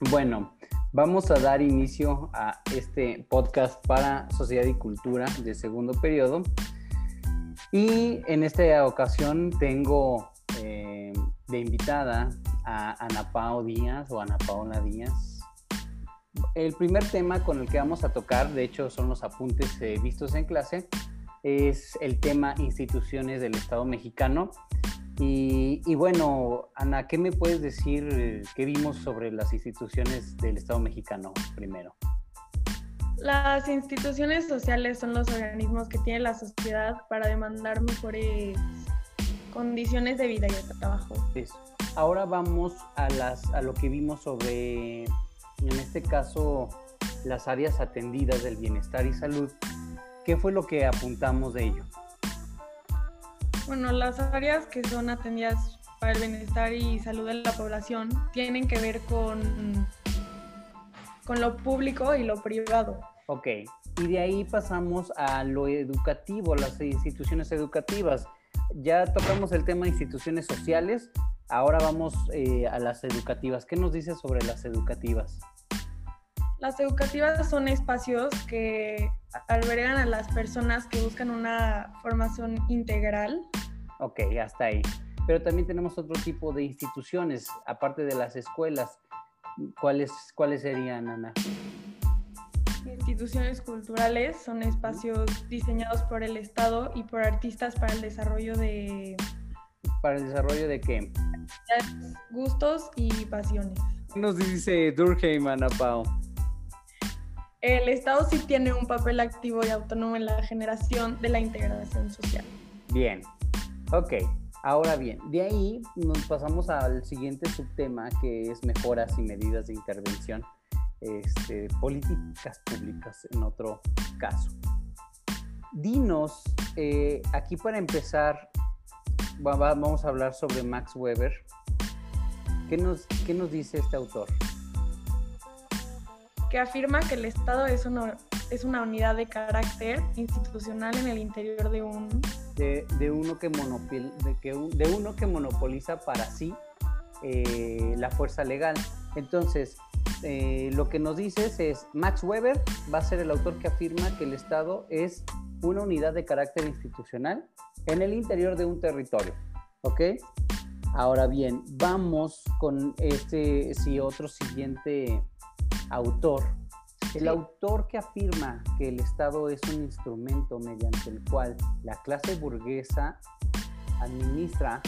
Bueno, vamos a dar inicio a este podcast para Sociedad y Cultura de segundo periodo. Y en esta ocasión tengo eh, de invitada a Ana Pao Díaz o Ana Paola Díaz. El primer tema con el que vamos a tocar, de hecho son los apuntes eh, vistos en clase, es el tema instituciones del Estado mexicano. Y, bueno, Ana, ¿qué me puedes decir, eh, qué vimos sobre las instituciones del Estado mexicano primero? Las instituciones sociales son los organismos que tiene la sociedad para demandar mejores condiciones de vida y de trabajo. Ahora vamos a, las, a lo que vimos sobre, en este caso, las áreas atendidas del bienestar y salud. ¿Qué fue lo que apuntamos de ello? Bueno, las áreas que son atendidas para el bienestar y salud de la población tienen que ver con, con lo público y lo privado. Ok, y de ahí pasamos a lo educativo, las instituciones educativas. Ya tocamos el tema de instituciones sociales, ahora vamos eh, a las educativas. ¿Qué nos dices sobre las educativas? Las educativas son espacios que albergan a las personas que buscan una formación integral. Ok, hasta ahí. Pero también tenemos otro tipo de instituciones, aparte de las escuelas. ¿Cuáles, cuáles serían, Ana? Instituciones culturales son espacios diseñados por el Estado y por artistas para el desarrollo de... ¿Para el desarrollo de qué? Gustos y pasiones. ¿Qué nos dice Durkheim, Ana Pao? El Estado sí tiene un papel activo y autónomo en la generación de la integración social. Bien, ok. Ahora bien, de ahí nos pasamos al siguiente subtema que es mejoras y medidas de intervención, este, políticas públicas en otro caso. Dinos, eh, aquí para empezar, vamos a hablar sobre Max Weber. ¿Qué nos, qué nos dice este autor? Que afirma que el Estado es una, es una unidad de carácter institucional en el interior de un... De, uno, que monopoliza para sí eh, la fuerza legal. Entonces, eh, lo que nos dices es, Max Weber va a ser el autor que afirma que el Estado es una unidad de carácter institucional en el interior de un territorio. ¿Ok? Ahora bien, vamos con este, si otro siguiente autor. El autor que afirma que el Estado es un instrumento mediante el cual la clase burguesa administra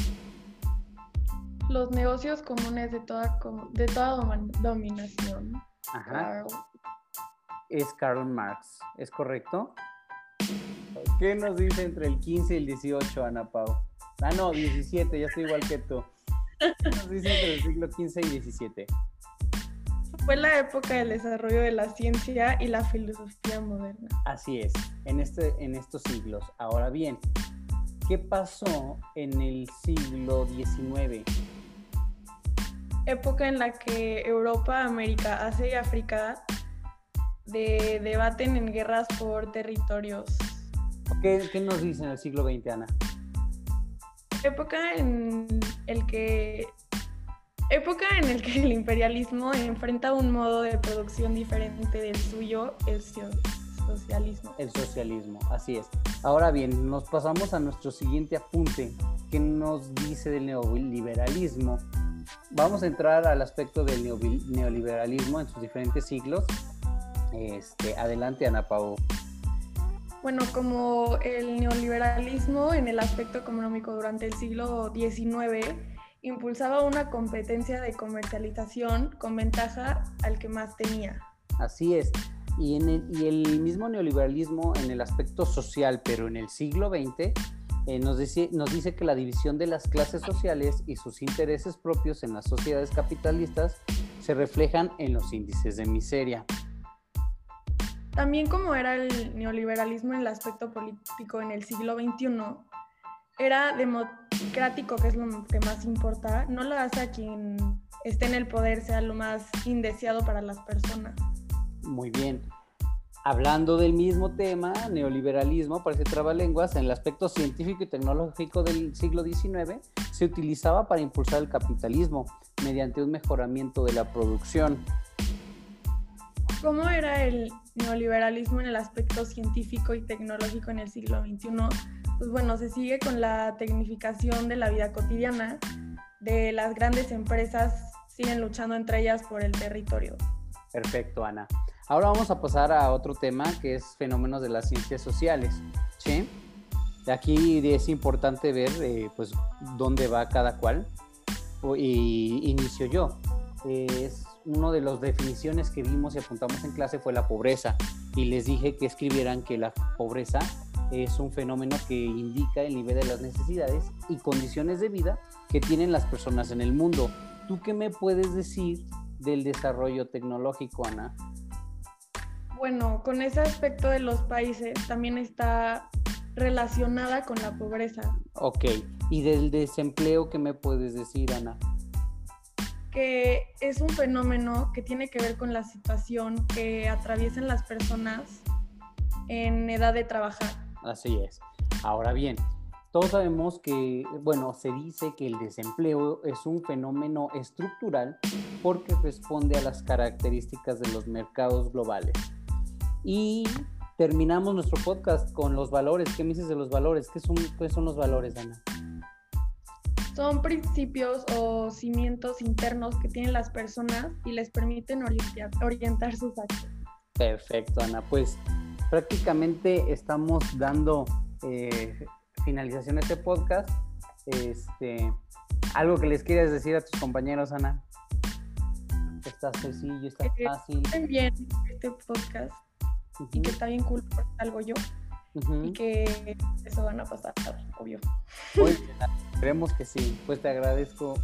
los negocios comunes de toda, de toda dominación. Es Karl Marx, ¿es correcto? ¿Qué nos dice entre el 15 y el 18, Ana Pau? Ah, no, 17, ya estoy igual que tú. ¿Qué nos dice entre el siglo 15 y 17? Fue la época del desarrollo de la ciencia y la filosofía moderna. Así es, en, este, en estos siglos. Ahora bien, ¿qué pasó en el siglo XIX? Época en la que Europa, América, Asia y África debaten en guerras por territorios. ¿Qué, ¿Qué, nos dice en el siglo XX, Ana? Época en el que época en la que el imperialismo enfrenta un modo de producción diferente del suyo, el socialismo. El socialismo, así es. Ahora bien, nos pasamos a nuestro siguiente apunte, que nos dice del neoliberalismo. Vamos a entrar al aspecto del neoliberalismo en sus diferentes siglos. Este, adelante, Ana Pau. Bueno, como el neoliberalismo en el aspecto económico durante el siglo XIX impulsaba una competencia de comercialización con ventaja al que más tenía. Así es. Y, en el, y el mismo neoliberalismo en el aspecto social, pero en el siglo XX, eh, nos, dice, nos dice que la división de las clases sociales y sus intereses propios en las sociedades capitalistas se reflejan en los índices de miseria. También como era el neoliberalismo en el aspecto político en el siglo XXI, era democrático, que es lo que más importa, no lo hace a quien esté en el poder sea lo más indeseado para las personas. Muy bien. hablando del mismo tema, neoliberalismo, parece trabalenguas, en el aspecto científico y tecnológico del siglo XIX, se utilizaba para impulsar el capitalismo mediante un mejoramiento de la producción. ¿Cómo era el neoliberalismo en el aspecto científico y tecnológico en el siglo XXI? Pues bueno, se sigue con la tecnificación de la vida cotidiana, de las grandes empresas siguen luchando entre ellas por el territorio. Perfecto, Ana. Ahora vamos a pasar a otro tema que es fenómenos de las ciencias sociales. ¿sí? Aquí es importante ver eh, pues, dónde va cada cual. Y inicio yo. Es una de las definiciones que vimos y apuntamos en clase fue la pobreza. Y les dije que escribieran que la pobreza es un fenómeno que indica el nivel de las necesidades y condiciones de vida que tienen las personas en el mundo. ¿Tú qué me puedes decir del desarrollo tecnológico, Ana? bueno, con ese aspecto de los países también está relacionada con la pobreza. Ok, ¿y del desempleo qué me puedes decir, Ana? Que es un fenómeno que tiene que ver con la situación que atraviesan las personas en edad de trabajar. Así es. Ahora bien, todos sabemos que, bueno, se dice que el desempleo es un fenómeno estructural porque responde a las características de los mercados globales y terminamos nuestro podcast con los valores. ¿Qué me dices de los valores? ¿Qué son, son los valores, Ana? Son principios o cimientos internos que tienen las personas y les permiten orientar, orientar sus actos. Perfecto, Ana. Pues prácticamente estamos dando eh, finalización a este podcast. Este, algo que les quieras decir a tus compañeros, Ana. Está sencillo, está eh, fácil. Bien este podcast y que está bien cool por algo yo y que eso van a pasar, obvio. Muy esperemos que sí. Pues te agradezco.